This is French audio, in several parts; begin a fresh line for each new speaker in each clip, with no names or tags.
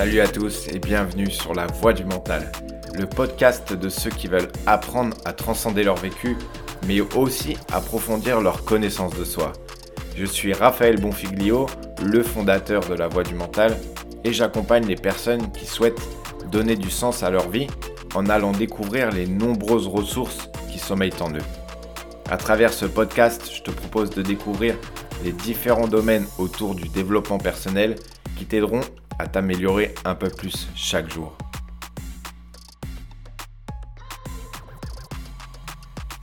Salut à tous et bienvenue sur La Voix du Mental, le podcast de ceux qui veulent apprendre à transcender leur vécu, mais aussi approfondir leur connaissance de soi. Je suis Raphaël Bonfiglio, le fondateur de La Voix du Mental, et j'accompagne les personnes qui souhaitent donner du sens à leur vie en allant découvrir les nombreuses ressources qui sommeillent en eux. À travers ce podcast, je te propose de découvrir les différents domaines autour du développement personnel qui t'aideront à t'améliorer un peu plus chaque jour.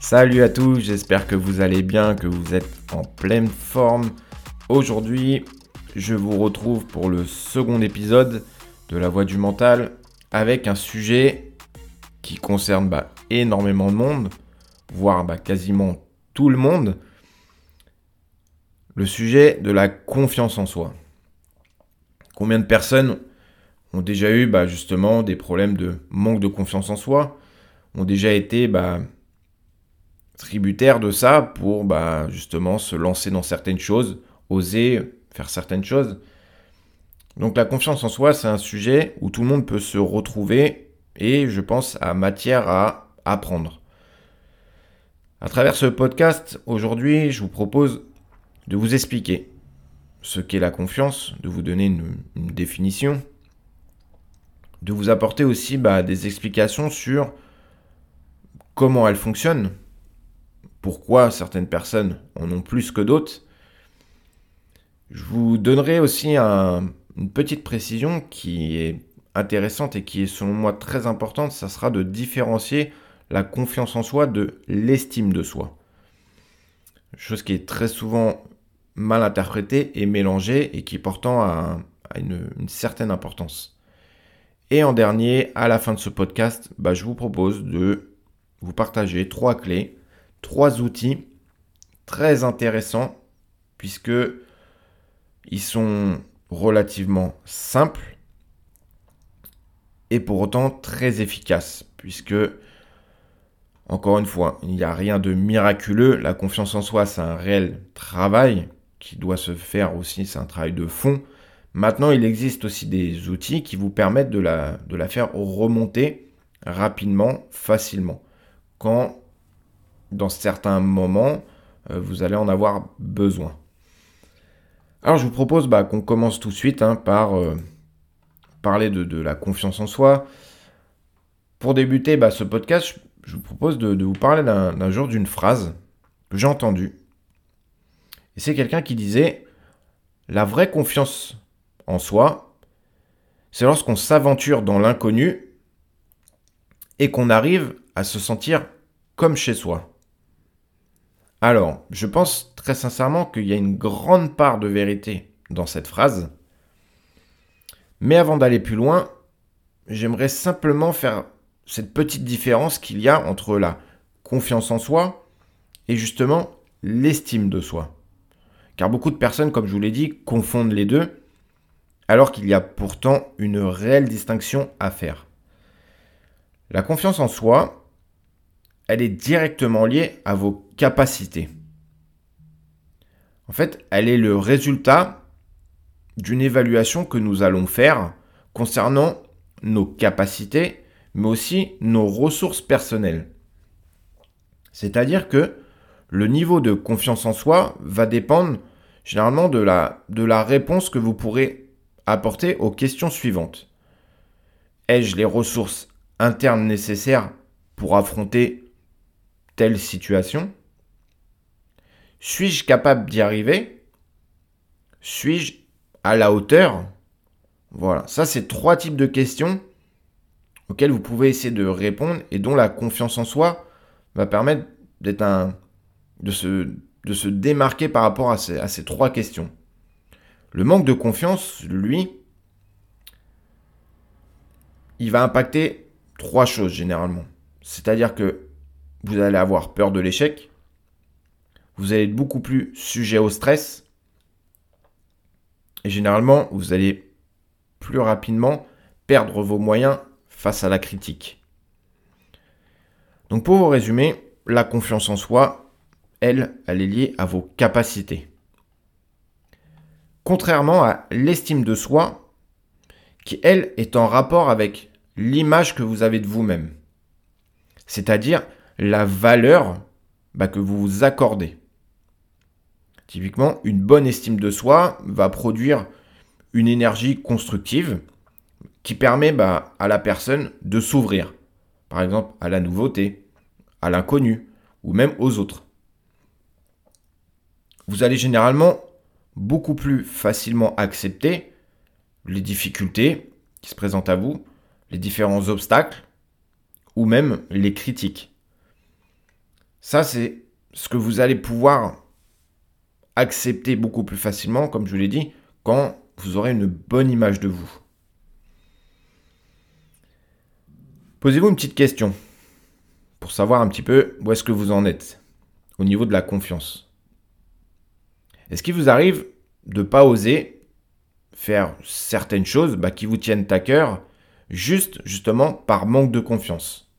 Salut à tous, j'espère que vous allez bien, que vous êtes en pleine forme. Aujourd'hui, je vous retrouve pour le second épisode de La Voix du Mental avec un sujet qui concerne bah, énormément de monde, voire bah, quasiment tout le monde, le sujet de la confiance en soi. Combien de personnes ont déjà eu bah, justement des problèmes de manque de confiance en soi, ont déjà été bah, tributaires de ça pour bah, justement se lancer dans certaines choses, oser faire certaines choses. Donc la confiance en soi, c'est un sujet où tout le monde peut se retrouver et je pense à matière à apprendre. À travers ce podcast, aujourd'hui, je vous propose de vous expliquer ce qu'est la confiance, de vous donner une, définition, de vous apporter aussi bah, des explications sur comment elle fonctionne, pourquoi certaines personnes en ont plus que d'autres. Je vous donnerai aussi une petite précision qui est intéressante et qui est selon moi très importante, ça sera de différencier la confiance en soi de l'estime de soi. Chose qui est très souvent mal interprétée et mélangée et qui pourtant a, une, certaine importance. Et en dernier, à la fin de ce podcast, bah, je vous propose de vous partager trois clés, trois outils très intéressants puisque ils sont relativement simples et pour autant très efficaces puisque encore une fois, il n'y a rien de miraculeux. La confiance en soi, c'est un réel travail qui doit se faire aussi, c'est un travail de fond. Maintenant, il existe aussi des outils qui vous permettent de la, de faire remonter rapidement, facilement. Quand, dans certains moments, euh, vous allez en avoir besoin. Alors, je vous propose bah, qu'on commence tout de suite hein, par euh, parler de, la confiance en soi. Pour débuter bah, ce podcast, je vous propose de, vous parler d'un jour d'une phrase que j'ai entendue. Et c'est quelqu'un qui disait La vraie confiance en soi, c'est lorsqu'on s'aventure dans l'inconnu et qu'on arrive à se sentir comme chez soi. Alors, je pense très sincèrement qu'il y a une grande part de vérité dans cette phrase. Mais avant d'aller plus loin, j'aimerais simplement faire cette petite différence qu'il y a entre la confiance en soi et justement l'estime de soi. Car beaucoup de personnes, comme je vous l'ai dit, confondent les deux, alors qu'il y a pourtant une réelle distinction à faire. La confiance en soi, elle est directement liée à vos capacités. En fait, elle est le résultat d'une évaluation que nous allons faire concernant nos capacités mais aussi nos ressources personnelles. C'est-à-dire que le niveau de confiance en soi va dépendre généralement de la, réponse que vous pourrez apporter aux questions suivantes. Ai-je les ressources internes nécessaires pour affronter telle situation? Suis-je capable d'y arriver? Suis-je à la hauteur? Voilà, ça c'est trois types de questions auxquelles vous pouvez essayer de répondre et dont la confiance en soi va permettre d'être un, de, se, de se démarquer par rapport à ces, trois questions. Le manque de confiance, lui, il va impacter trois choses généralement. C'est-à-dire que vous allez avoir peur de l'échec, vous allez être beaucoup plus sujet au stress, et généralement, vous allez plus rapidement perdre vos moyens face à la critique. Donc pour vous résumer, la confiance en soi, elle, elle est liée à vos capacités. Contrairement à l'estime de soi, qui, elle, est en rapport avec l'image que vous avez de vous-même. C'est-à-dire la valeur bah, que vous vous accordez. Typiquement, une bonne estime de soi va produire une énergie constructive qui permet bah, à la personne de s'ouvrir, par exemple à la nouveauté, à l'inconnu ou même aux autres. Vous allez généralement beaucoup plus facilement accepter les difficultés qui se présentent à vous, les différents obstacles ou même les critiques. Ça, c'est ce que vous allez pouvoir accepter beaucoup plus facilement, comme je vous l'ai dit, quand vous aurez une bonne image de vous. Posez-vous une petite question pour savoir un petit peu où est-ce que vous en êtes au niveau de la confiance. Est-ce qu'il vous arrive de ne pas oser faire certaines choses bah, qui vous tiennent à cœur juste justement par manque de confiance?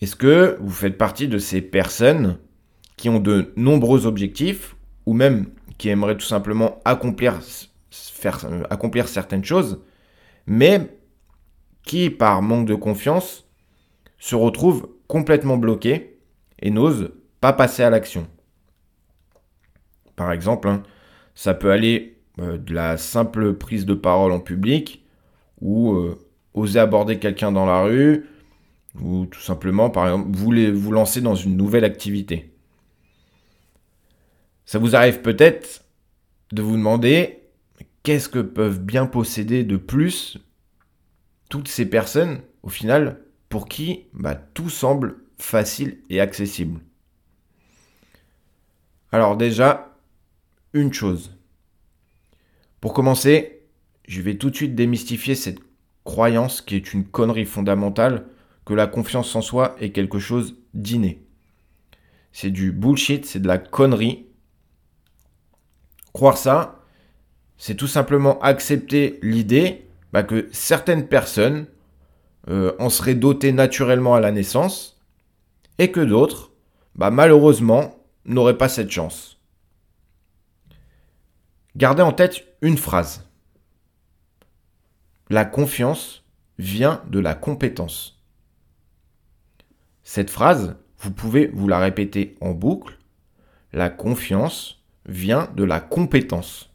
Est-ce que vous faites partie de ces personnes qui ont de nombreux objectifs ou même qui aimeraient tout simplement accomplir, euh, certaines choses, mais qui, par manque de confiance, se retrouvent complètement bloqués et n'osent pas passer à l'action? Par exemple, hein, ça peut aller euh, de la simple prise de parole en public ou euh, oser aborder quelqu'un dans la rue ou tout simplement, par exemple, vous, vous lancer dans une nouvelle activité. Ça vous arrive peut-être de vous demander qu'est-ce que peuvent bien posséder de plus toutes ces personnes, au final, pour qui bah, tout semble facile et accessible? Alors déjà, une chose. Pour commencer, je vais tout de suite démystifier cette croyance qui est une connerie fondamentale que la confiance en soi est quelque chose d'inné. C'est du bullshit, c'est de la connerie Croire ça, c'est tout simplement accepter l'idée bah, que certaines personnes euh, en seraient dotées naturellement à la naissance et que d'autres, bah, malheureusement, n'auraient pas cette chance. Gardez en tête une phrase. La confiance vient de la compétence. Cette phrase, vous pouvez vous la répéter en boucle. La confiance vient de la compétence.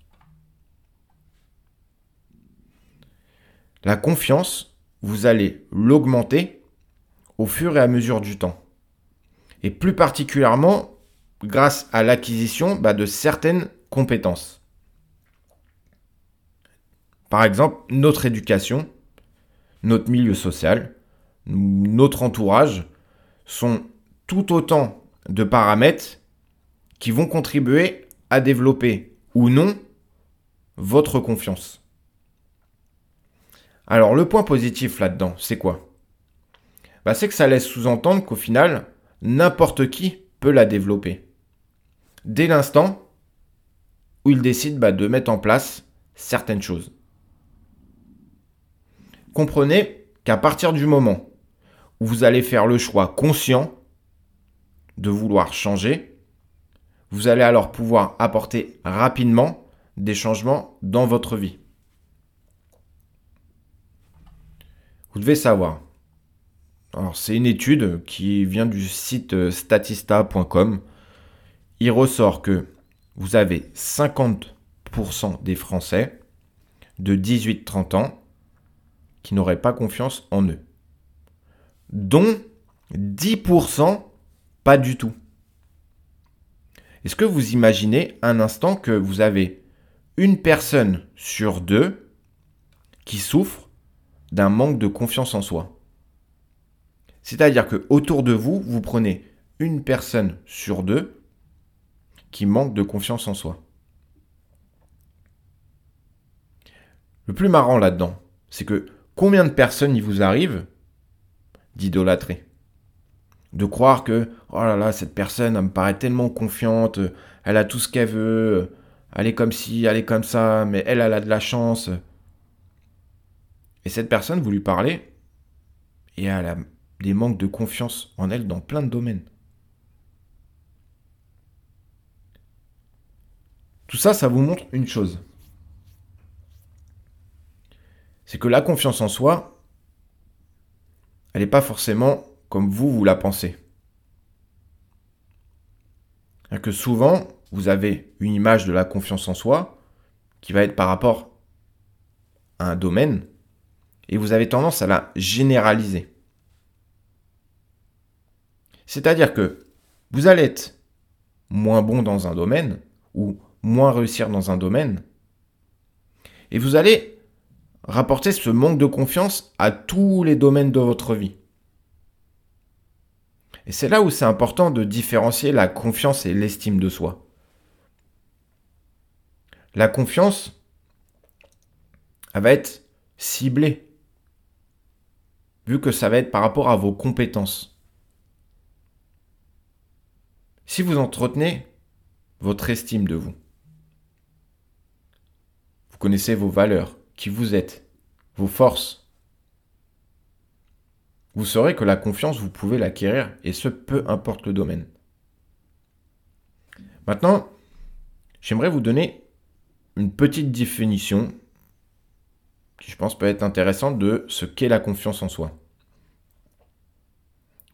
La confiance, vous allez l'augmenter au fur et à mesure du temps. Et plus particulièrement grâce à l'acquisition bah, de certaines compétences. Par exemple, notre éducation, notre milieu social, notre entourage sont tout autant de paramètres qui vont contribuer à développer ou non votre confiance. Alors le point positif là-dedans, c'est quoi? Bah, C'est que ça laisse sous-entendre qu'au final, n'importe qui peut la développer. Dès l'instant où il décide bah, de mettre en place certaines choses. Comprenez qu'à partir du moment où vous allez faire le choix conscient de vouloir changer, vous allez alors pouvoir apporter rapidement des changements dans votre vie. Vous devez savoir. Alors, c'est une étude qui vient du site statista.com. Il ressort que vous avez 50% des Français de 18-30 ans qui n'auraient pas confiance en eux. Dont 10% pas du tout. Est-ce que vous imaginez un instant que vous avez une personne sur deux qui souffre d'un manque de confiance en soi? C'est-à-dire que autour de vous, vous prenez une personne sur deux qui manque de confiance en soi. Le plus marrant là-dedans, c'est que combien de personnes il vous arrive d'idolâtrer? De croire que oh là là cette personne me paraît tellement confiante, elle a tout ce qu'elle veut, elle est comme ci, elle est comme ça, mais elle elle a de la chance. Et cette personne vous lui parlez et elle a des manques de confiance en elle dans plein de domaines. Tout ça, ça vous montre une chose. C'est que la confiance en soi, elle n'est pas forcément comme vous, vous la pensez. Que souvent, vous avez une image de la confiance en soi qui va être par rapport à un domaine et vous avez tendance à la généraliser. C'est-à-dire que vous allez être moins bon dans un domaine ou moins réussir dans un domaine et vous allez rapporter ce manque de confiance à tous les domaines de votre vie. Et c'est là où c'est important de différencier la confiance et l'estime de soi. La confiance, elle va être ciblée, vu que ça va être par rapport à vos compétences. Si vous entretenez votre estime de vous, vous connaissez vos valeurs, qui vous êtes, vos forces, vous saurez que la confiance, vous pouvez l'acquérir, et ce, peu importe le domaine. Maintenant, j'aimerais vous donner une petite définition qui, je pense, peut être intéressante de ce qu'est la confiance en soi.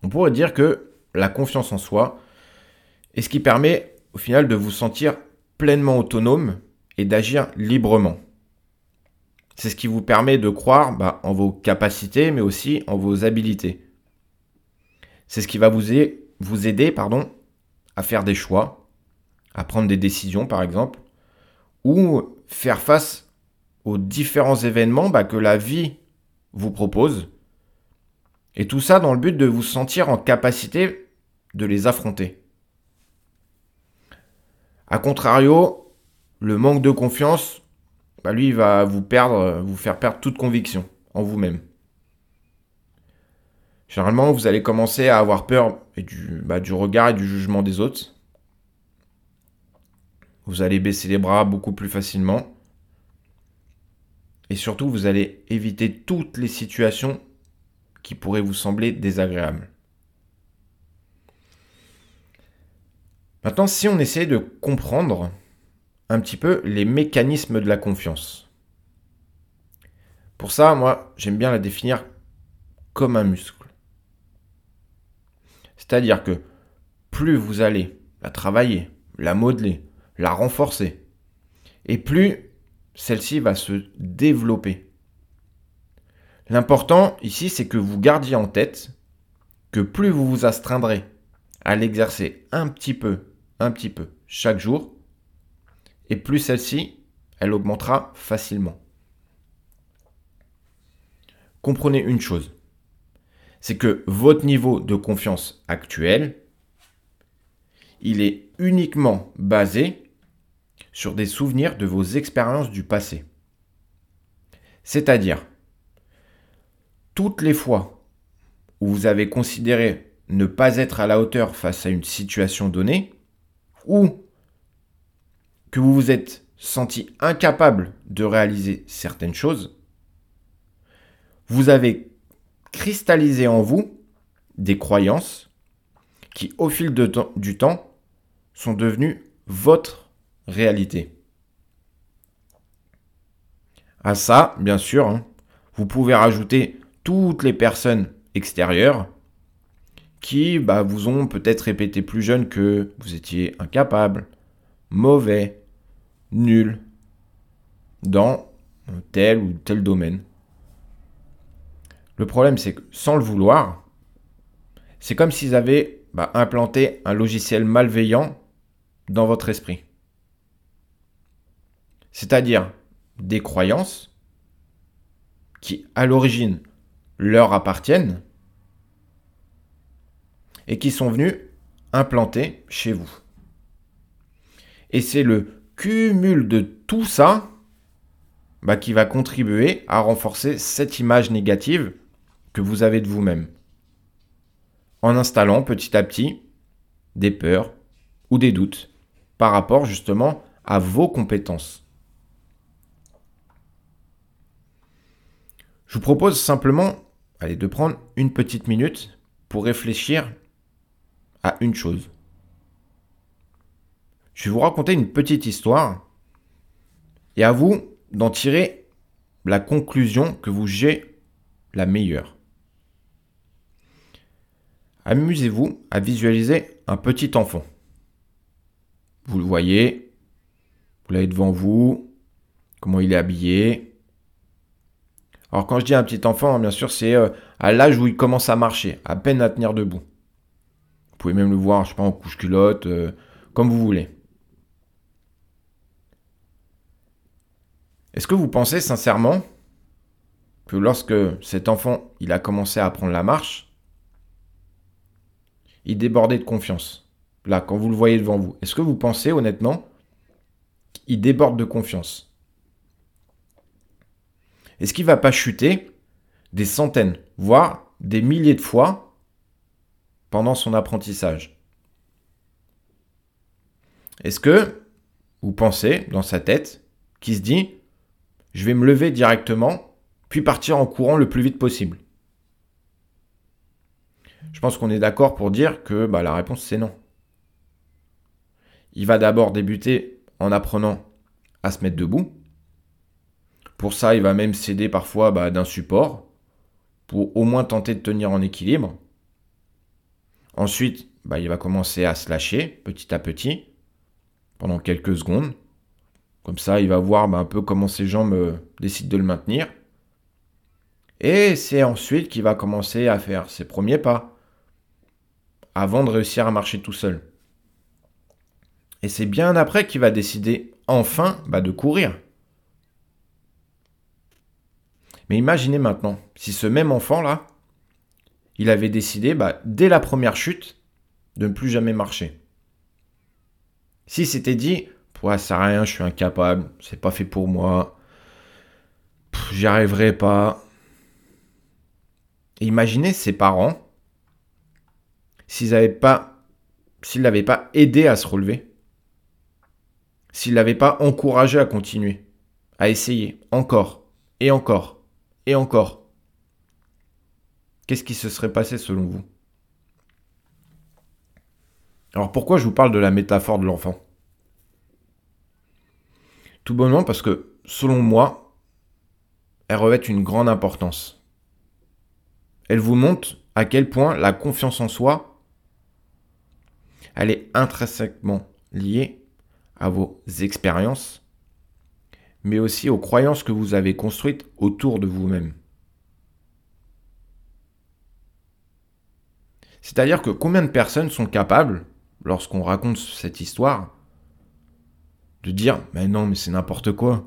On pourrait dire que la confiance en soi est ce qui permet, au final, de vous sentir pleinement autonome et d'agir librement. C'est ce qui vous permet de croire bah, en vos capacités, mais aussi en vos habilités. C'est ce qui va vous, aider, pardon, à faire des choix, à prendre des décisions par exemple, ou faire face aux différents événements bah, que la vie vous propose. Et tout ça dans le but de vous sentir en capacité de les affronter. A contrario, le manque de confiance bah, lui, il va vous perdre, vous faire perdre toute conviction en vous-même. Généralement, vous allez commencer à avoir peur du, bah, du regard et du jugement des autres. Vous allez baisser les bras beaucoup plus facilement. Et surtout, vous allez éviter toutes les situations qui pourraient vous sembler désagréables. Maintenant, si on essaie de comprendre un petit peu les mécanismes de la confiance. Pour ça, moi, j'aime bien la définir comme un muscle. C'est-à-dire que plus vous allez la travailler, la modeler, la renforcer, et plus celle-ci va se développer. L'important ici, c'est que vous gardiez en tête que plus vous vous astreindrez à l'exercer un petit peu, un petit peu chaque jour, et plus celle-ci, elle augmentera facilement. Comprenez une chose, c'est que votre niveau de confiance actuel, il est uniquement basé sur des souvenirs de vos expériences du passé. C'est-à-dire, toutes les fois où vous avez considéré ne pas être à la hauteur face à une situation donnée, ou que vous vous êtes senti incapable de réaliser certaines choses, vous avez cristallisé en vous des croyances qui, au fil de du temps, sont devenues votre réalité. À ça, bien sûr, hein, vous pouvez rajouter toutes les personnes extérieures qui bah, vous ont peut-être répété plus jeune que vous étiez incapable, mauvais, nul dans tel ou tel domaine. Le problème, c'est que sans le vouloir, c'est comme s'ils avaient bah, implanté un logiciel malveillant dans votre esprit. C'est-à-dire des croyances qui, à l'origine, leur appartiennent et qui sont venues implanter chez vous. Et c'est le cumul de tout ça bah, qui va contribuer à renforcer cette image négative que vous avez de vous-même. En installant petit à petit des peurs ou des doutes par rapport justement à vos compétences. Je vous propose simplement allez, de prendre une petite minute pour réfléchir à une chose. Je vais vous raconter une petite histoire et à vous d'en tirer la conclusion que vous jugez la meilleure. Amusez-vous à visualiser un petit enfant. Vous le voyez, vous l'avez devant vous, comment il est habillé. Alors quand je dis un petit enfant, bien sûr, c'est euh, à l'âge où il commence à marcher, à peine à tenir debout. Vous pouvez même le voir, je sais en couche-culotte, euh, comme vous voulez. Est-ce que vous pensez sincèrement que lorsque cet enfant il a commencé à prendre la marche, il débordait de confiance? Là, quand vous le voyez devant vous, est-ce que vous pensez honnêtement qu'il déborde de confiance? Est-ce qu'il ne va pas chuter des centaines, voire des milliers de fois pendant son apprentissage? Est-ce que vous pensez dans sa tête qu'il se dit je vais me lever directement, puis partir en courant le plus vite possible Je pense qu'on est d'accord pour dire que bah, la réponse c'est non. Il va d'abord débuter en apprenant à se mettre debout. Pour ça, il va même céder parfois bah, d'un support pour au moins tenter de tenir en équilibre. Ensuite, bah, il va commencer à se lâcher petit à petit pendant quelques secondes. Comme ça, il va voir bah, un peu comment ses jambes euh, décident de le maintenir. Et c'est ensuite qu'il va commencer à faire ses premiers pas avant de réussir à marcher tout seul. Et c'est bien après qu'il va décider enfin bah, de courir. Mais imaginez maintenant, si ce même enfant-là, il avait décidé, bah, dès la première chute, de ne plus jamais marcher. Si c'était dit, Ouais, ça rien, je suis incapable, c'est pas fait pour moi. J'y arriverai pas. imaginez ses parents s'ils n'avaient pas, s'ils l'avaient pas aidé à se relever, s'ils l'avaient pas encouragé à continuer, à essayer encore et encore et encore. Qu'est-ce qui se serait passé selon vous? Alors pourquoi je vous parle de la métaphore de l'enfant? Tout bonnement parce que, selon moi, elle revêt une grande importance. Elle vous montre à quel point la confiance en soi, elle est intrinsèquement liée à vos expériences, mais aussi aux croyances que vous avez construites autour de vous-même. C'est-à-dire que combien de personnes sont capables, lorsqu'on raconte cette histoire, de dire mais non mais c'est n'importe quoi.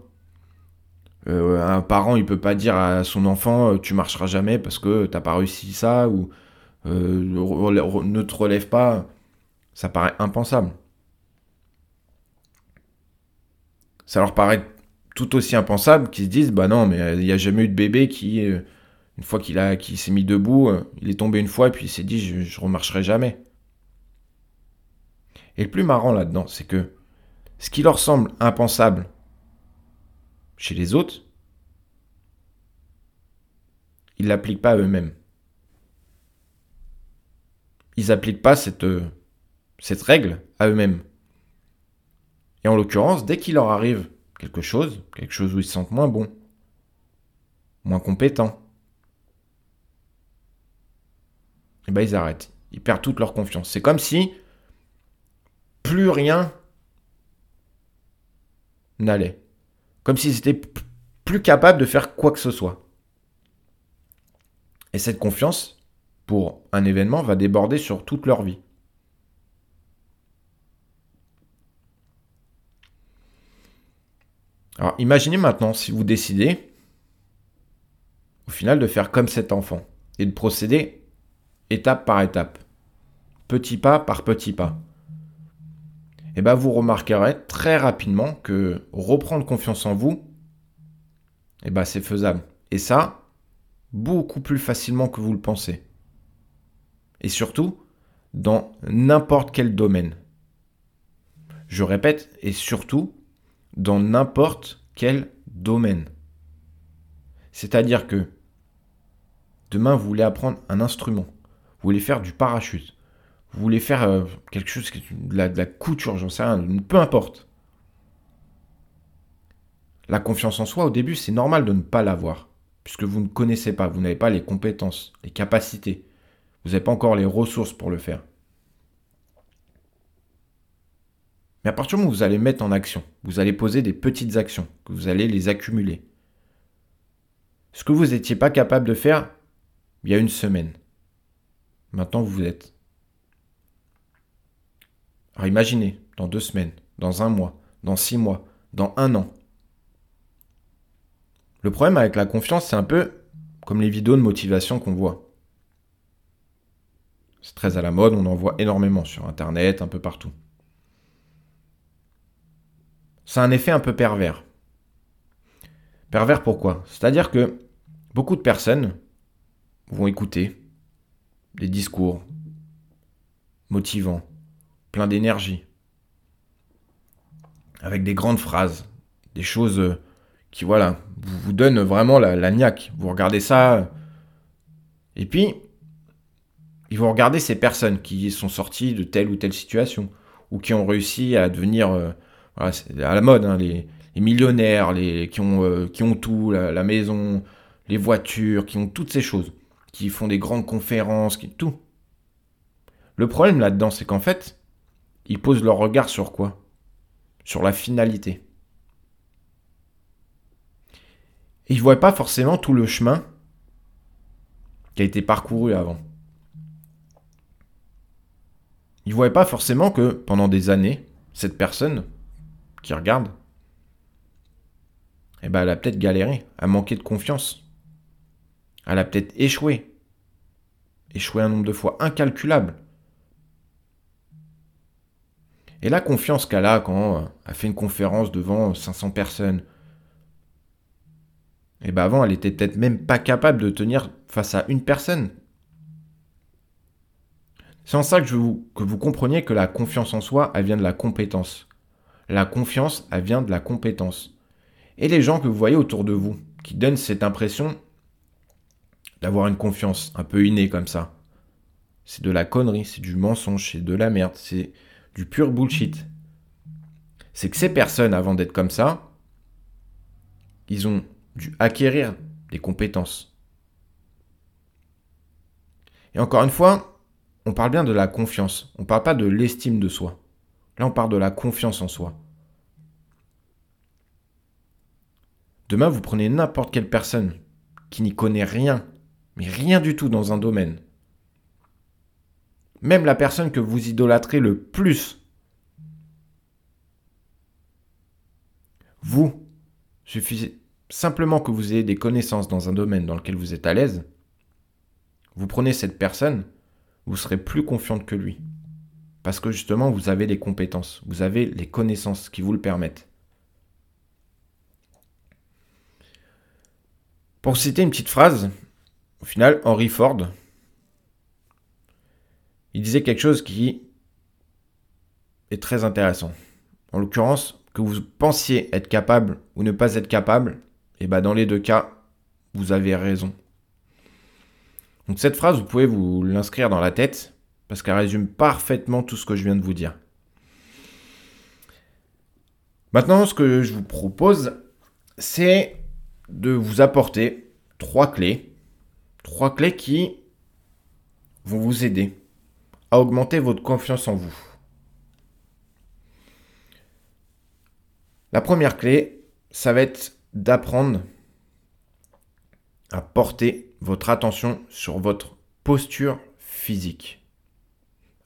Euh, un parent il peut pas dire à son enfant euh, tu marcheras jamais parce que t'as pas réussi ça ou euh, ne te relève pas. Ça paraît impensable. Ça leur paraît tout aussi impensable qu'ils se disent bah non mais il n'y a jamais eu de bébé qui une fois qu'il a qui s'est mis debout il est tombé une fois et puis il s'est dit je, je remarcherai jamais. Et le plus marrant là-dedans c'est que ce qui leur semble impensable chez les autres, ils ne l'appliquent pas à eux-mêmes. Ils n'appliquent pas cette, cette règle à eux-mêmes. Et en l'occurrence, dès qu'il leur arrive quelque chose, quelque chose où ils se sentent moins bons, moins compétents, eh ben ils arrêtent. Ils perdent toute leur confiance. C'est comme si plus rien n'allait. Comme s'ils étaient plus capables de faire quoi que ce soit. Et cette confiance, pour un événement, va déborder sur toute leur vie. Alors imaginez maintenant si vous décidez, au final, de faire comme cet enfant et de procéder étape par étape, petit pas par petit pas eh ben vous remarquerez très rapidement que reprendre confiance en vous, eh ben c'est faisable. Et ça, beaucoup plus facilement que vous le pensez. Et surtout, dans n'importe quel domaine. Je répète, et surtout, dans n'importe quel domaine. C'est-à-dire que demain, vous voulez apprendre un instrument, vous voulez faire du parachute, vous voulez faire euh, quelque chose, de la, de la couture, j'en sais rien, peu importe. La confiance en soi, au début, c'est normal de ne pas l'avoir, puisque vous ne connaissez pas, vous n'avez pas les compétences, les capacités, vous n'avez pas encore les ressources pour le faire. Mais à partir du moment où vous allez mettre en action, vous allez poser des petites actions, que vous allez les accumuler. Ce que vous n'étiez pas capable de faire il y a une semaine, maintenant vous êtes. Alors imaginez, dans deux semaines, dans un mois, dans six mois, dans un an. Le problème avec la confiance, c'est un peu comme les vidéos de motivation qu'on voit. C'est très à la mode, on en voit énormément sur Internet, un peu partout. C'est un effet un peu pervers. Pervers pourquoi? C'est-à-dire que beaucoup de personnes vont écouter des discours motivants, pleins d'énergie, avec des grandes phrases, des choses euh, qui, voilà, vous, donnent vraiment la, la niaque. Vous regardez ça, et puis, ils vont regarder ces personnes qui sont sorties de telle ou telle situation, ou qui ont réussi à devenir, euh, à la mode, hein, les, millionnaires, les, qui, ont, euh, qui ont tout, la, maison, les voitures, qui ont toutes ces choses, qui font des grandes conférences, qui, tout. Le problème là-dedans, c'est qu'en fait, ils posent leur regard sur quoi? Sur la finalité. Et ils ne voient pas forcément tout le chemin qui a été parcouru avant. Ils ne voient pas forcément que pendant des années, cette personne qui regarde, eh ben, elle a peut-être galéré, a manqué de confiance. Elle a peut-être échoué. Échoué un nombre de fois incalculable. Et la confiance qu'elle a quand elle fait une conférence devant 500 personnes, et ben avant, elle était peut-être même pas capable de tenir face à une personne. C'est en ça que, je vous, que vous compreniez que la confiance en soi, elle vient de la compétence. La confiance, elle vient de la compétence. Et les gens que vous voyez autour de vous, qui donnent cette impression d'avoir une confiance un peu innée comme ça, c'est de la connerie, c'est du mensonge, c'est de la merde, c'est du pur bullshit. C'est que ces personnes, avant d'être comme ça, ils ont dû acquérir des compétences. Et encore une fois, on parle bien de la confiance. On ne parle pas de l'estime de soi. Là, on parle de la confiance en soi. Demain, vous prenez n'importe quelle personne qui n'y connaît rien, mais rien du tout dans un domaine. Même la personne que vous idolâtrez le plus. Vous, suffisait simplement que vous ayez des connaissances dans un domaine dans lequel vous êtes à l'aise, vous prenez cette personne, vous serez plus confiante que lui. Parce que justement, vous avez les compétences, vous avez les connaissances qui vous le permettent. Pour citer une petite phrase, au final, Henry Ford, il disait quelque chose qui est très intéressant. En l'occurrence, que vous pensiez être capable ou ne pas être capable, et bien dans les deux cas, vous avez raison. Donc cette phrase, vous pouvez vous l'inscrire dans la tête parce qu'elle résume parfaitement tout ce que je viens de vous dire. Maintenant, ce que je vous propose, c'est de vous apporter trois clés. Trois clés qui vont vous aider à augmenter votre confiance en vous. La première clé, ça va être d'apprendre à porter votre attention sur votre posture physique.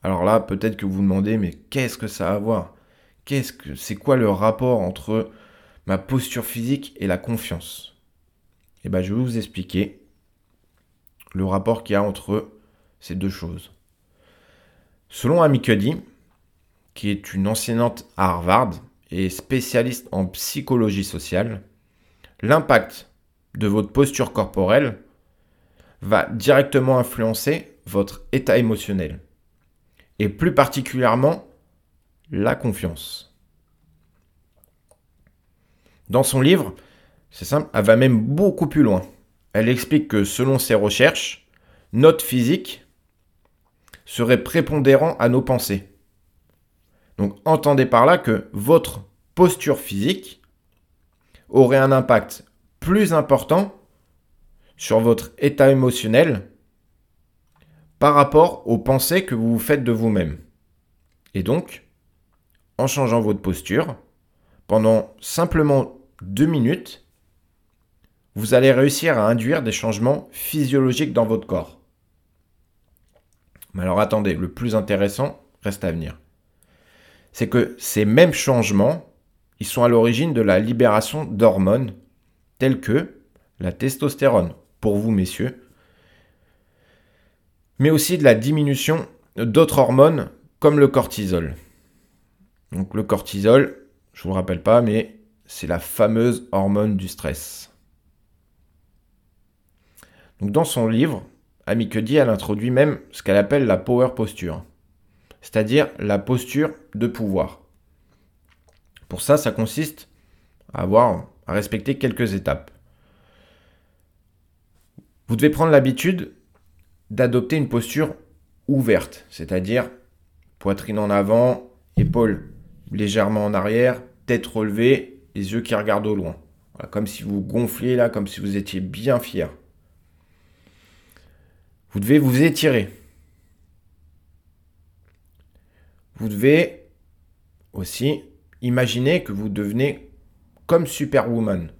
Alors là, peut-être que vous vous demandez, mais qu'est-ce que ça a à voir? Qu'est-ce que c'est quoi le rapport entre ma posture physique et la confiance? Eh bien, je vais vous expliquer le rapport qu'il y a entre ces deux choses. Selon Amy Cuddy, qui est une enseignante à Harvard et spécialiste en psychologie sociale, l'impact de votre posture corporelle va directement influencer votre état émotionnel et plus particulièrement la confiance. Dans son livre, c'est simple, elle va même beaucoup plus loin. Elle explique que selon ses recherches, notre physique serait prépondérant à nos pensées. Donc entendez par là que votre posture physique aurait un impact plus important sur votre état émotionnel par rapport aux pensées que vous vous faites de vous-même. Et donc, en changeant votre posture, pendant simplement deux minutes, vous allez réussir à induire des changements physiologiques dans votre corps. Mais alors attendez, le plus intéressant reste à venir. C'est que ces mêmes changements, ils sont à l'origine de la libération d'hormones telles que la testostérone, pour vous messieurs, mais aussi de la diminution d'autres hormones comme le cortisol. Donc le cortisol, je ne vous le rappelle pas, mais c'est la fameuse hormone du stress. Donc dans son livre, Amikedi, elle introduit même ce qu'elle appelle la power posture, c'est-à-dire la posture de pouvoir. Pour ça, ça consiste à avoir à respecter quelques étapes. Vous devez prendre l'habitude d'adopter une posture ouverte, c'est-à-dire poitrine en avant, épaules légèrement en arrière, tête relevée, les yeux qui regardent au loin. comme si vous gonfliez là, comme si vous étiez bien fier. Vous devez vous étirer. Vous devez aussi imaginer que vous devenez comme Superwoman.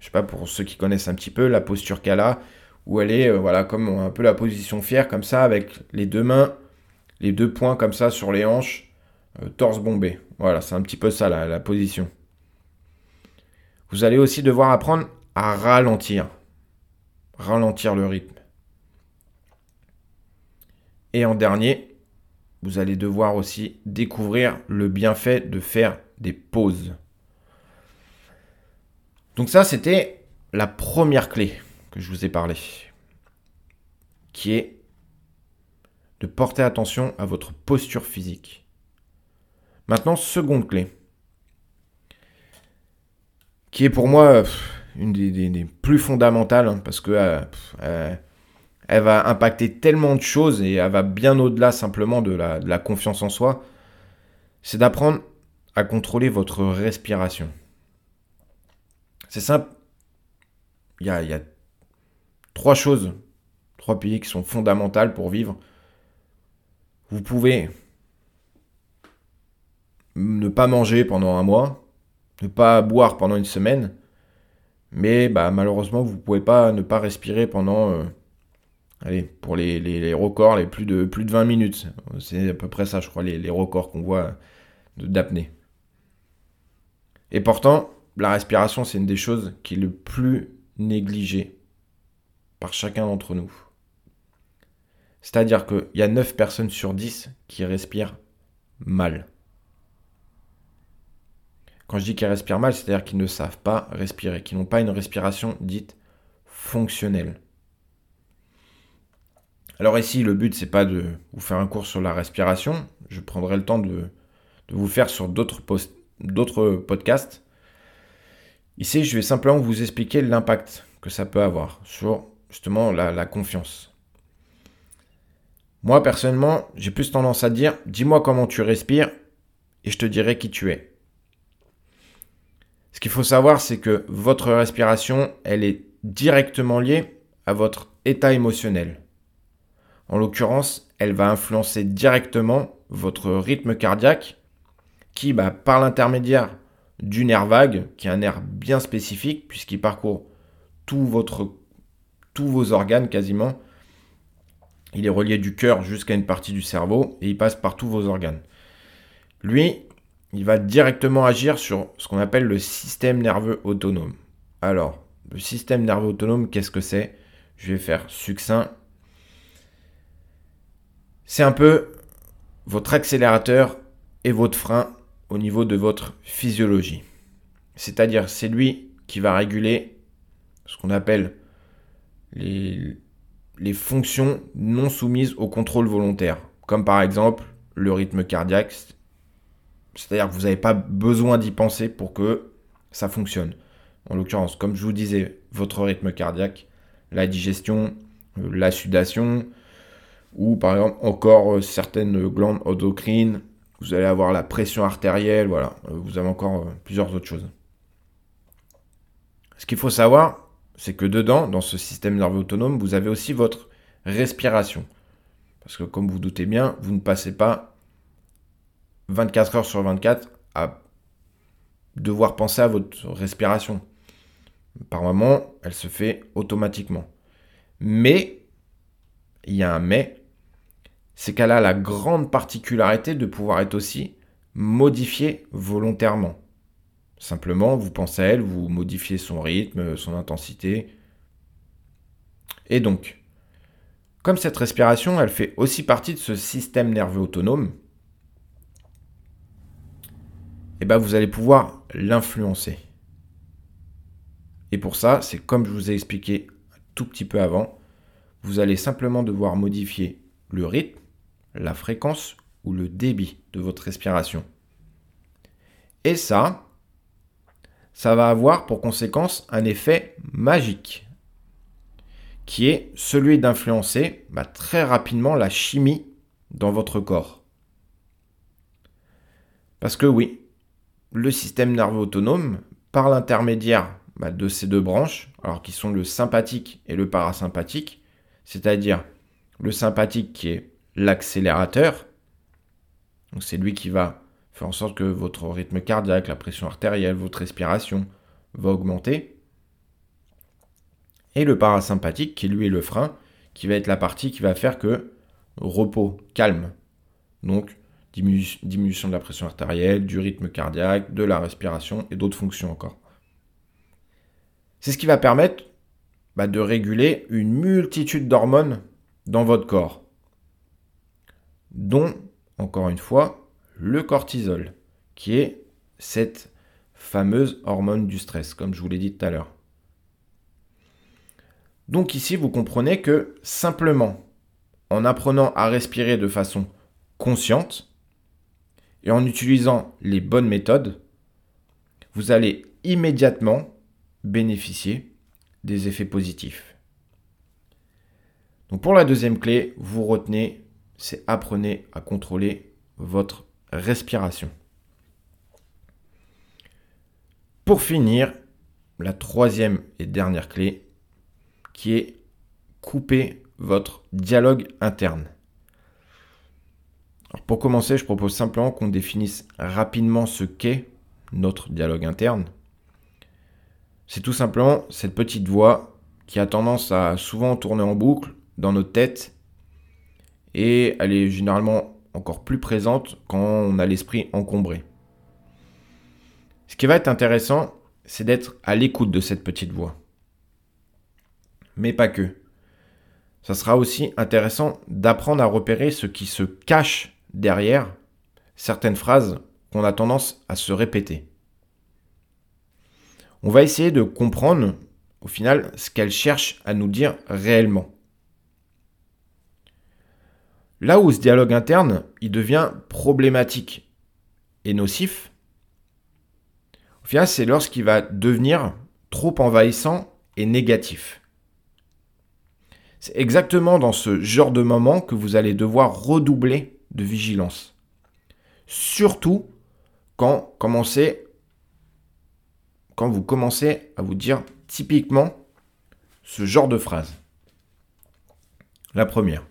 Je sais pas pour ceux qui connaissent un petit peu la posture qu'elle a, où elle est euh, voilà comme un peu la position fière comme ça avec les deux mains, les deux poings comme ça sur les hanches, euh, torse bombé. Voilà, c'est un petit peu ça la position. Vous allez aussi devoir apprendre à ralentir, ralentir le rythme. Et en dernier, vous allez devoir aussi découvrir le bienfait de faire des pauses. Donc ça, c'était la première clé que je vous ai parlé, qui est de porter attention à votre posture physique. Maintenant, seconde clé, qui est pour moi une des, plus fondamentales, hein, parce que euh, euh, elle va impacter tellement de choses et elle va bien au-delà simplement de la, confiance en soi, c'est d'apprendre à contrôler votre respiration. C'est simple. Il y a, il y a trois choses, trois piliers qui sont fondamentales pour vivre. Vous pouvez ne pas manger pendant un mois, ne pas boire pendant une semaine, mais bah, malheureusement, vous ne pouvez pas ne pas respirer pendant euh, allez, pour les, records, les plus de, plus de 20 minutes. C'est à peu près ça, je crois, les, records qu'on voit d'apnée. Et pourtant, la respiration, c'est une des choses qui est le plus négligée par chacun d'entre nous. C'est-à-dire qu'il y a 9 personnes sur 10 qui respirent mal. Quand je dis qu'ils respirent mal, c'est-à-dire qu'ils ne savent pas respirer, qu'ils n'ont pas une respiration dite fonctionnelle. Alors ici, le but, c'est pas de vous faire un cours sur la respiration. Je prendrai le temps de, vous faire sur d'autres podcasts. Ici, je vais simplement vous expliquer l'impact que ça peut avoir sur justement la, la confiance. Moi, personnellement, j'ai plus tendance à dire, dis-moi comment tu respires et je te dirai qui tu es. Ce qu'il faut savoir, c'est que votre respiration, elle est directement liée à votre état émotionnel. En l'occurrence, elle va influencer directement votre rythme cardiaque qui, bah, par l'intermédiaire du nerf vague, qui est un nerf bien spécifique puisqu'il parcourt tous vos organes quasiment, il est relié du cœur jusqu'à une partie du cerveau et il passe par tous vos organes. Lui, il va directement agir sur ce qu'on appelle le système nerveux autonome. Alors, le système nerveux autonome, qu'est-ce que c'est? Je vais faire succinct c'est un peu votre accélérateur et votre frein au niveau de votre physiologie. C'est-à-dire, c'est lui qui va réguler ce qu'on appelle les, les fonctions non soumises au contrôle volontaire, comme par exemple le rythme cardiaque. C'est-à-dire que vous n'avez pas besoin d'y penser pour que ça fonctionne. En l'occurrence, comme je vous disais, votre rythme cardiaque, la digestion, euh, la sudation, ou par exemple encore euh, certaines glandes endocrines, vous allez avoir la pression artérielle, voilà, euh, vous avez encore euh, plusieurs autres choses. Ce qu'il faut savoir, c'est que dedans, dans ce système nerveux autonome, vous avez aussi votre respiration. Parce que comme vous doutez bien, vous ne passez pas 24 heures sur 24 à devoir penser à votre respiration. Par moment, elle se fait automatiquement. Mais, il y a un mais, c'est qu'elle a la grande particularité de pouvoir être aussi modifiée volontairement. Simplement, vous pensez à elle, vous modifiez son rythme, son intensité. Et donc, comme cette respiration, elle fait aussi partie de ce système nerveux autonome, eh ben vous allez pouvoir l'influencer. Et pour ça, c'est comme je vous ai expliqué un tout petit peu avant, vous allez simplement devoir modifier le rythme, la fréquence ou le débit de votre respiration. Et ça, ça va avoir pour conséquence un effet magique, qui est celui d'influencer bah, très rapidement la chimie dans votre corps. Parce que oui, le système nerveux autonome, par l'intermédiaire bah, de ces deux branches, alors qui sont le sympathique et le parasympathique, c'est-à-dire le sympathique qui est l'accélérateur, c'est lui qui va faire en sorte que votre rythme cardiaque, la pression artérielle, votre respiration va augmenter. Et le parasympathique, qui lui est le frein, qui va être la partie qui va faire que repos, calme. Donc diminution de la pression artérielle, du rythme cardiaque, de la respiration et d'autres fonctions encore. C'est ce qui va permettre bah, de réguler une multitude d'hormones dans votre corps, dont, encore une fois, le cortisol, qui est cette fameuse hormone du stress, comme je vous l'ai dit tout à l'heure. Donc ici, vous comprenez que simplement en apprenant à respirer de façon consciente et en utilisant les bonnes méthodes, vous allez immédiatement bénéficier des effets positifs. Donc pour la deuxième clé, vous retenez, c'est apprenez à contrôler votre respiration. Pour finir, la troisième et dernière clé, qui est couper votre dialogue interne. pour commencer, je propose simplement qu'on définisse rapidement ce qu'est notre dialogue interne. C'est tout simplement cette petite voix qui a tendance à souvent tourner en boucle dans notre tête et elle est généralement encore plus présente quand on a l'esprit encombré. Ce qui va être intéressant, c'est d'être à l'écoute de cette petite voix. Mais pas que. Ça sera aussi intéressant d'apprendre à repérer ce qui se cache derrière certaines phrases qu'on a tendance à se répéter. On va essayer de comprendre au final ce qu'elle cherche à nous dire réellement. Là où ce dialogue interne, il devient problématique et nocif, c'est lorsqu'il va devenir trop envahissant et négatif. C'est exactement dans ce genre de moment que vous allez devoir redoubler de vigilance. Surtout quand, quand vous commencez à vous dire typiquement ce genre de phrase. La première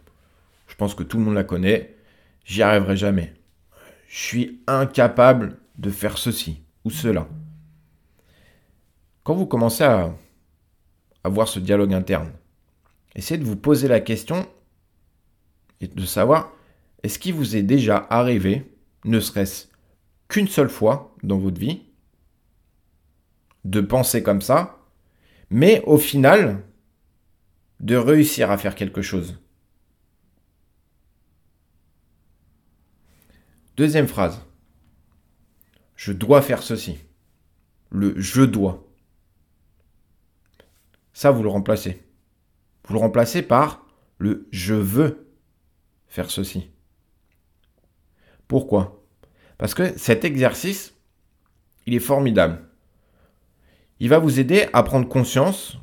pense que tout le monde la connaît. J'y arriverai jamais. Je suis incapable de faire ceci ou cela. Quand vous commencez à avoir ce dialogue interne, essayez de vous poser la question et de savoir est-ce qu'il vous est déjà arrivé, ne serait-ce qu'une seule fois dans votre vie, de penser comme ça, mais au final, de réussir à faire quelque chose? Deuxième phrase. Je dois faire ceci. Le je dois. Ça, vous le remplacez. Vous le remplacez par le je veux faire ceci. Pourquoi? Parce que cet exercice, il est formidable. Il va vous aider à prendre conscience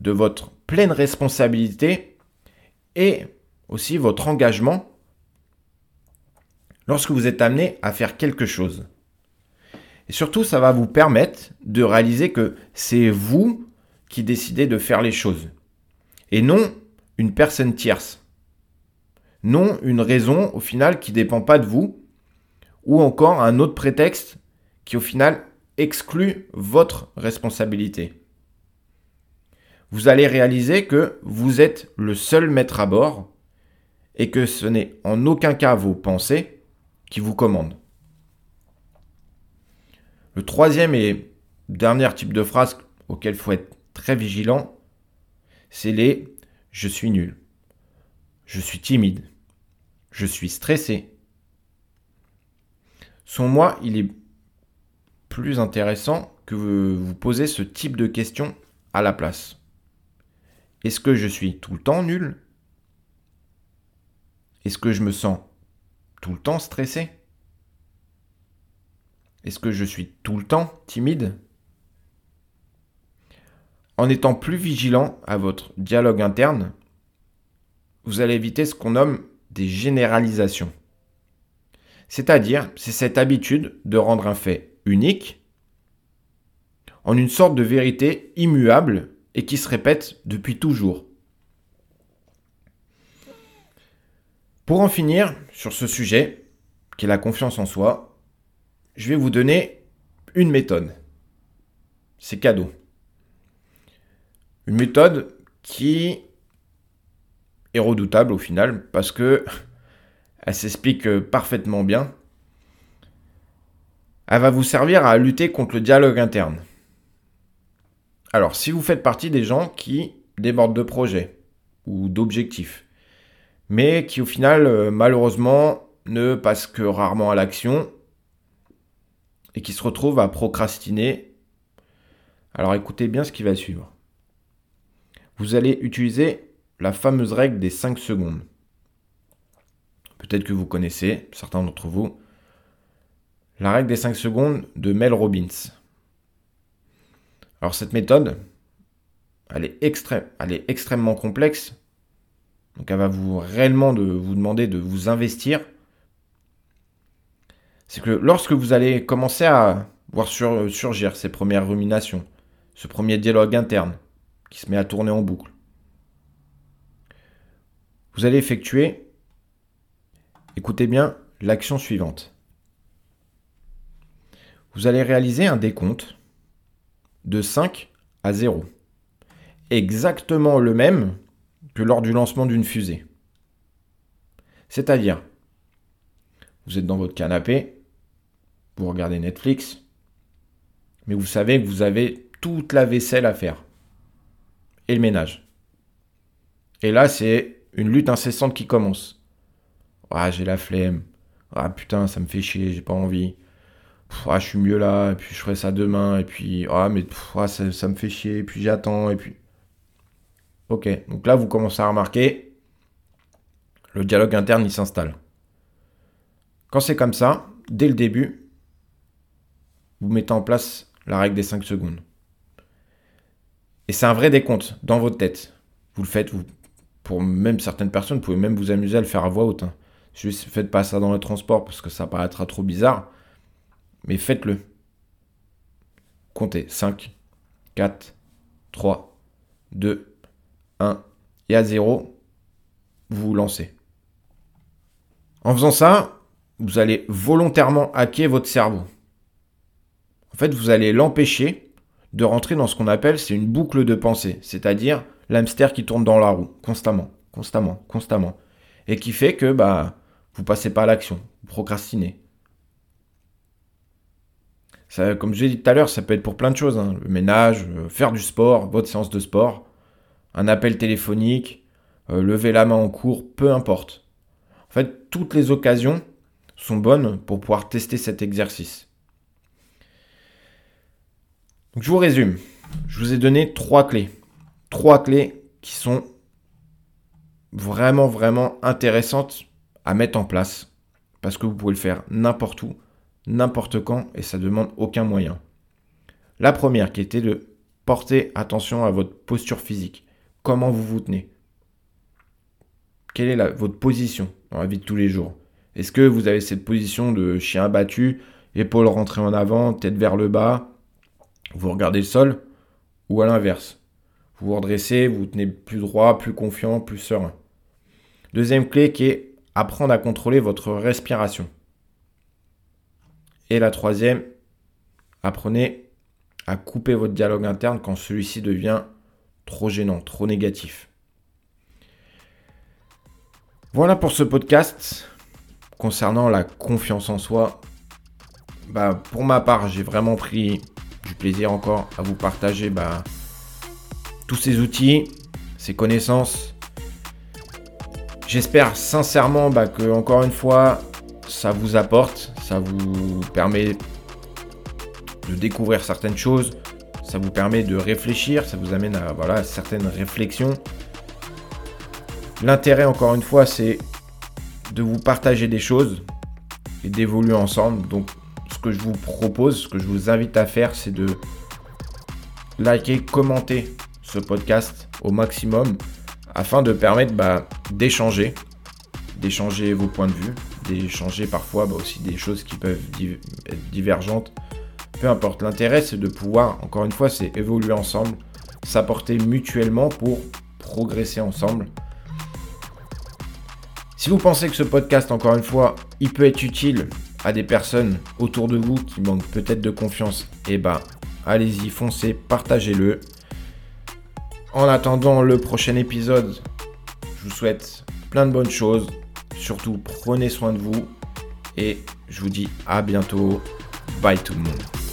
de votre pleine responsabilité et aussi votre engagement lorsque vous êtes amené à faire quelque chose. Et surtout, ça va vous permettre de réaliser que c'est vous qui décidez de faire les choses. Et non une personne tierce. Non une raison au final qui ne dépend pas de vous. Ou encore un autre prétexte qui au final exclut votre responsabilité. Vous allez réaliser que vous êtes le seul maître à bord et que ce n'est en aucun cas vos pensées qui vous commandent. Le troisième et dernier type de phrase auquel il faut être très vigilant, c'est les je suis nul, je suis timide, je suis stressé. Son moi, il est plus intéressant que vous posez ce type de questions à la place. Est-ce que je suis tout le temps nul? Est-ce que je me sens tout le temps stressé Est-ce que je suis tout le temps timide? En étant plus vigilant à votre dialogue interne, vous allez éviter ce qu'on nomme des généralisations. C'est-à-dire, c'est cette habitude de rendre un fait unique en une sorte de vérité immuable et qui se répète depuis toujours. Pour en finir sur ce sujet, qui est la confiance en soi, je vais vous donner une méthode. C'est cadeau. Une méthode qui est redoutable au final parce que elle s'explique parfaitement bien. Elle va vous servir à lutter contre le dialogue interne. Alors, si vous faites partie des gens qui débordent de projets ou d'objectifs, mais qui au final, euh, malheureusement, ne passent que rarement à l'action et qui se retrouvent à procrastiner, alors écoutez bien ce qui va suivre. Vous allez utiliser la fameuse règle des 5 secondes. Peut-être que vous connaissez, certains d'entre vous, la règle des 5 secondes de Mel Robbins. Alors cette méthode, elle est, elle est extrêmement complexe. Donc elle va vous réellement de, vous demander de vous investir. C'est que lorsque vous allez commencer à voir surgir ces premières ruminations, ce premier dialogue interne qui se met à tourner en boucle, vous allez effectuer, écoutez bien, l'action suivante. Vous allez réaliser un décompte de 5 à 0. Exactement le même que lors du lancement d'une fusée. C'est-à-dire, vous êtes dans votre canapé, vous regardez Netflix, mais vous savez que vous avez toute la vaisselle à faire. Et le ménage. Et là, c'est une lutte incessante qui commence. Ah, j'ai la flemme. Ah putain, ça me fait chier, j'ai pas envie ah, je suis mieux là, et puis je ferai ça demain, et puis, ah, mais ah, ça, me fait chier, et puis j'attends, et puis. Ok, donc là, vous commencez à remarquer, le dialogue interne, il s'installe. Quand c'est comme ça, dès le début, vous mettez en place la règle des 5 secondes. Et c'est un vrai décompte dans votre tête. Vous le faites, vous, pour même certaines personnes, vous pouvez même vous amuser à le faire à voix haute. Hein. Juste faites pas ça dans le transport parce que ça paraîtra trop bizarre mais faites-le. Comptez 5, 4, 3, 2, 1 et à 0, vous vous lancez. En faisant ça, vous allez volontairement hacker votre cerveau. En fait, vous allez l'empêcher de rentrer dans ce qu'on appelle c'est une boucle de pensée, c'est-à-dire l'hamster qui tourne dans la roue constamment, constamment, constamment, et qui fait que bah vous passez pas à l'action, vous procrastinez, comme je l'ai dit tout à l'heure, ça peut être pour plein de choses. Hein. Le ménage, euh, faire du sport, votre séance de sport, un appel téléphonique, euh, lever la main en cours, peu importe. En fait, toutes les occasions sont bonnes pour pouvoir tester cet exercice. Je vous résume. Je vous ai donné trois clés. Trois clés qui sont vraiment, vraiment intéressantes à mettre en place. Parce que vous pouvez le faire n'importe où, n'importe quand et ça demande aucun moyen. La première qui était de porter attention à votre posture physique. Comment vous vous tenez Quelle est votre position dans la vie de tous les jours? Est-ce que vous avez cette position de chien abattu épaules rentrées en avant, tête vers le bas, vous regardez le sol, ou à l'inverse. Vous vous redressez, vous tenez plus droit, plus confiant, plus serein? Deuxième clé qui est apprendre à contrôler votre respiration. Et la troisième, apprenez à couper votre dialogue interne quand celui-ci devient trop gênant, trop négatif. Voilà pour ce podcast concernant la confiance en soi. Bah, pour ma part, j'ai vraiment pris du plaisir encore à vous partager bah, tous ces outils, ces connaissances. J'espère sincèrement bah, que, encore une fois, ça vous apporte, ça vous permet de découvrir certaines choses, ça vous permet de réfléchir, ça vous amène à voilà, certaines réflexions. L'intérêt, encore une fois, c'est de vous partager des choses et d'évoluer ensemble. Donc, ce que je vous propose, ce que je vous invite à faire, c'est de liker, commenter ce podcast au maximum afin de permettre bah, d'échanger, d'échanger vos points de vue, d'échanger parfois bah, aussi des choses qui peuvent être divergentes. Peu importe, l'intérêt c'est de pouvoir, encore une fois, c'est évoluer ensemble, s'apporter mutuellement pour progresser ensemble si vous pensez que ce podcast, encore une fois, il peut être utile à des personnes autour de vous qui manquent peut-être de confiance, eh ben, allez-y, foncez, partagez-le. En attendant le prochain épisode, je vous souhaite plein de bonnes choses. Surtout, prenez soin de vous. Et je vous dis à bientôt. Bye tout le monde.